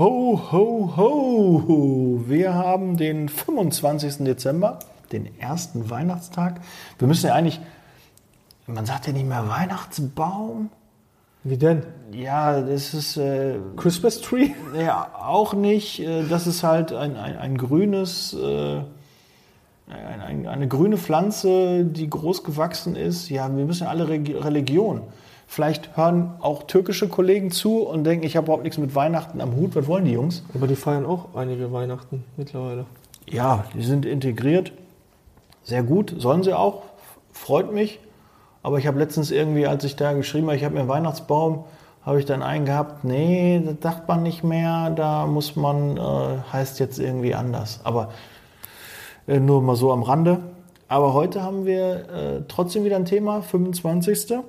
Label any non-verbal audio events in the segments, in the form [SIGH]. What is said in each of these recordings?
Ho, ho, ho! Wir haben den 25. Dezember, den ersten Weihnachtstag. Wir müssen ja eigentlich, man sagt ja nicht mehr Weihnachtsbaum. Wie denn? Ja, das ist. Äh, Christmas Tree? Ja, auch nicht. Äh, Das ist halt ein, ein, ein grünes, äh, ein, ein, eine grüne Pflanze, die groß gewachsen ist. Ja, wir müssen ja alle Regi- Religionen. Vielleicht hören auch türkische Kollegen zu und denken, ich habe überhaupt nichts mit Weihnachten am Hut. Was wollen die Jungs? Aber die feiern auch einige Weihnachten mittlerweile. Ja, die sind integriert. Sehr gut, sollen sie auch. Freut mich. Aber ich habe letztens irgendwie, als ich da geschrieben habe, ich habe mir einen Weihnachtsbaum, habe ich dann einen gehabt, nee, das dacht man nicht mehr, da muss man, äh, heißt jetzt irgendwie anders. Aber äh, nur mal so am Rande. Aber heute haben wir äh, trotzdem wieder ein Thema, 25.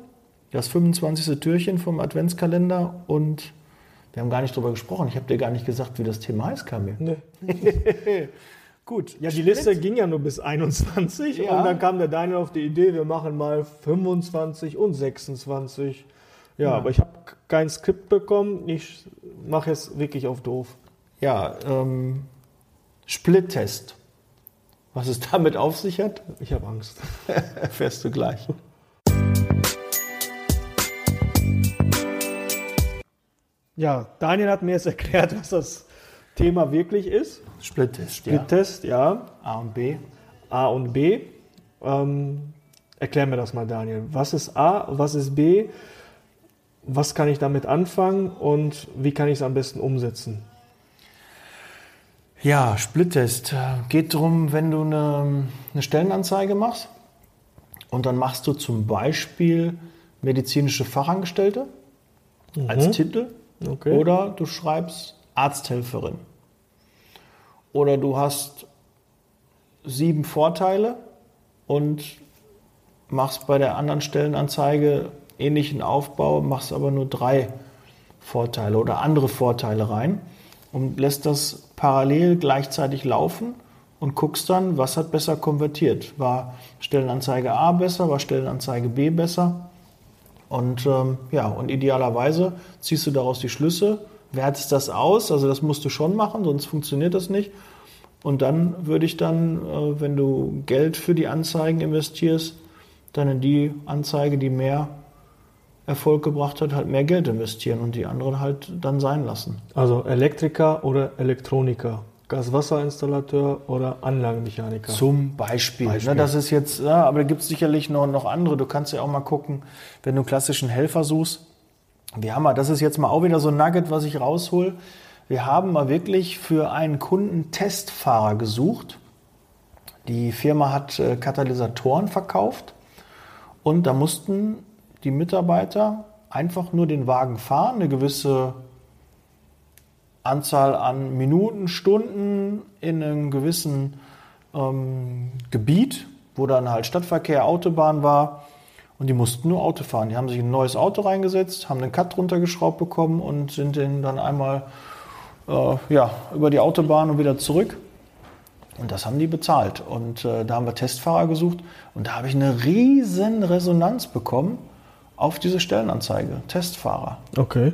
Das 25. Türchen vom Adventskalender und wir haben gar nicht drüber gesprochen. Ich habe dir gar nicht gesagt, wie das Thema heißt, Kamil. Nee. [LAUGHS] Gut. Ja, die Liste ging ja nur bis 21 Ja. und dann kam der Daniel auf die Idee, wir machen mal 25 und 26. Ja, aber ich habe kein Skript bekommen. Ich mache es wirklich auf doof. Ja, ähm, Split-Test. Was es [LAUGHS] damit auf sich hat, Ich habe Angst. [LAUGHS] erfährst du gleich. Ja, Daniel hat mir jetzt [LAUGHS] erklärt, was das Thema wirklich ist. Split-Test, ja. Split-Test, ja. A und B. A und B. Ähm, erklär mir das mal, Daniel. Was ist A, was ist B? Was kann ich damit anfangen und wie kann ich es am besten umsetzen? Ja, Split-Test. Geht darum, wenn du eine, eine Stellenanzeige machst und dann machst du zum Beispiel medizinische Fachangestellte als Titel Okay. oder du schreibst Arzthelferin. Oder du hast sieben Vorteile und machst bei der anderen Stellenanzeige ähnlichen Aufbau, machst aber nur drei Vorteile oder andere Vorteile rein und lässt das parallel gleichzeitig laufen und guckst dann, was hat besser konvertiert. War Stellenanzeige A besser, war Stellenanzeige B besser? Und ähm, ja, und idealerweise ziehst du daraus die Schlüsse, wertest das aus, also das musst du schon machen, sonst funktioniert das nicht. Und dann würde ich dann, äh, wenn du Geld für die Anzeigen investierst, dann in die Anzeige, die mehr Erfolg gebracht hat, halt mehr Geld investieren und die anderen halt dann sein lassen. Also Elektriker oder Elektroniker, Gaswasserinstallateur oder Anlagenmechaniker. Zum Beispiel. Beispiel. Ne, das ist jetzt, ja, aber da gibt es sicherlich noch, noch andere. Du kannst ja auch mal gucken, wenn du einen klassischen Helfer suchst. Wir haben mal, das ist jetzt mal auch wieder so ein Nugget, was ich raushol. Wir haben mal wirklich für einen Kunden Testfahrer gesucht. Die Firma hat äh, Katalysatoren verkauft und da mussten die Mitarbeiter einfach nur den Wagen fahren, eine gewisse Anzahl an Minuten, Stunden in einem gewissen ähm, Gebiet, wo dann halt Stadtverkehr, Autobahn war. Und die mussten nur Auto fahren. Die haben sich in ein neues Auto reingesetzt, haben den Cut runtergeschraubt bekommen und sind den dann einmal äh, ja, über die Autobahn und wieder zurück. Und das haben die bezahlt. Und äh, da haben wir Testfahrer gesucht. Und da habe ich eine riesen Resonanz bekommen auf diese Stellenanzeige. Testfahrer. Okay.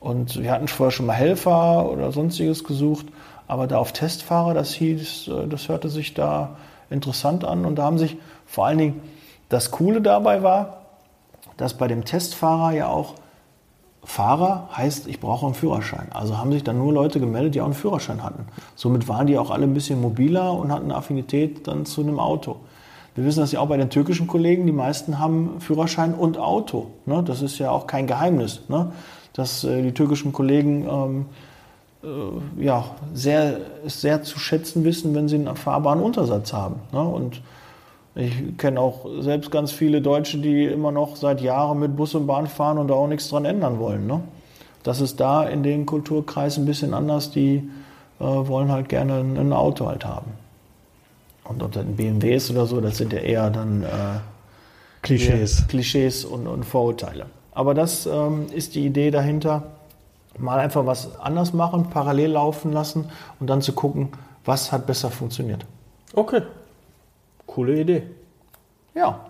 Und wir hatten vorher schon mal Helfer oder sonstiges gesucht, aber da auf Testfahrer, das hieß, äh, das hörte sich da interessant an. Und da haben sich vor allen Dingen das Coole dabei war, dass bei dem Testfahrer ja auch Fahrer heißt, ich brauche einen Führerschein. Also haben sich dann nur Leute gemeldet, die auch einen Führerschein hatten. Somit waren die auch alle ein bisschen mobiler und hatten eine Affinität dann zu einem Auto. Wir wissen das ja auch bei den türkischen Kollegen, die meisten haben Führerschein und Auto. Ne? Das ist ja auch kein Geheimnis, ne? Dass äh, die türkischen Kollegen ähm, äh, ja, sehr, es sehr zu schätzen wissen, wenn sie einen fahrbaren Untersatz haben. Ne? Und ich kenne auch selbst ganz viele Deutsche, die immer noch seit Jahren mit Bus und Bahn fahren und da auch nichts dran ändern wollen. Ne? Das ist da in den Kulturkreisen ein bisschen anders. Die äh, wollen halt gerne ein, ein Auto halt haben. Und ob das ein BMW ist oder so, das sind ja eher dann äh, Klischees. Klischees und, und Vorurteile. Aber das ähm, ist die Idee dahinter. Mal einfach was anders machen, parallel laufen lassen und dann zu gucken, was hat besser funktioniert. Okay. Coole Idee. Ja.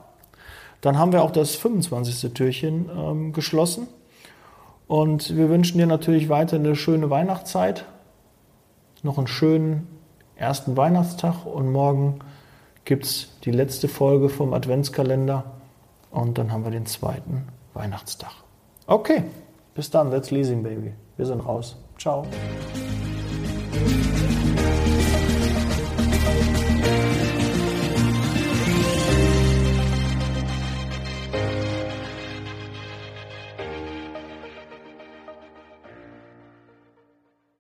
Dann haben wir auch das 25. Türchen ähm, geschlossen. Und wir wünschen dir natürlich weiter eine schöne Weihnachtszeit, noch einen schönen ersten Weihnachtstag und morgen gibt es die letzte Folge vom Adventskalender und dann haben wir den zweiten Weihnachtstag. Okay, bis dann, that's Leasing Baby. Wir sind raus. Ciao.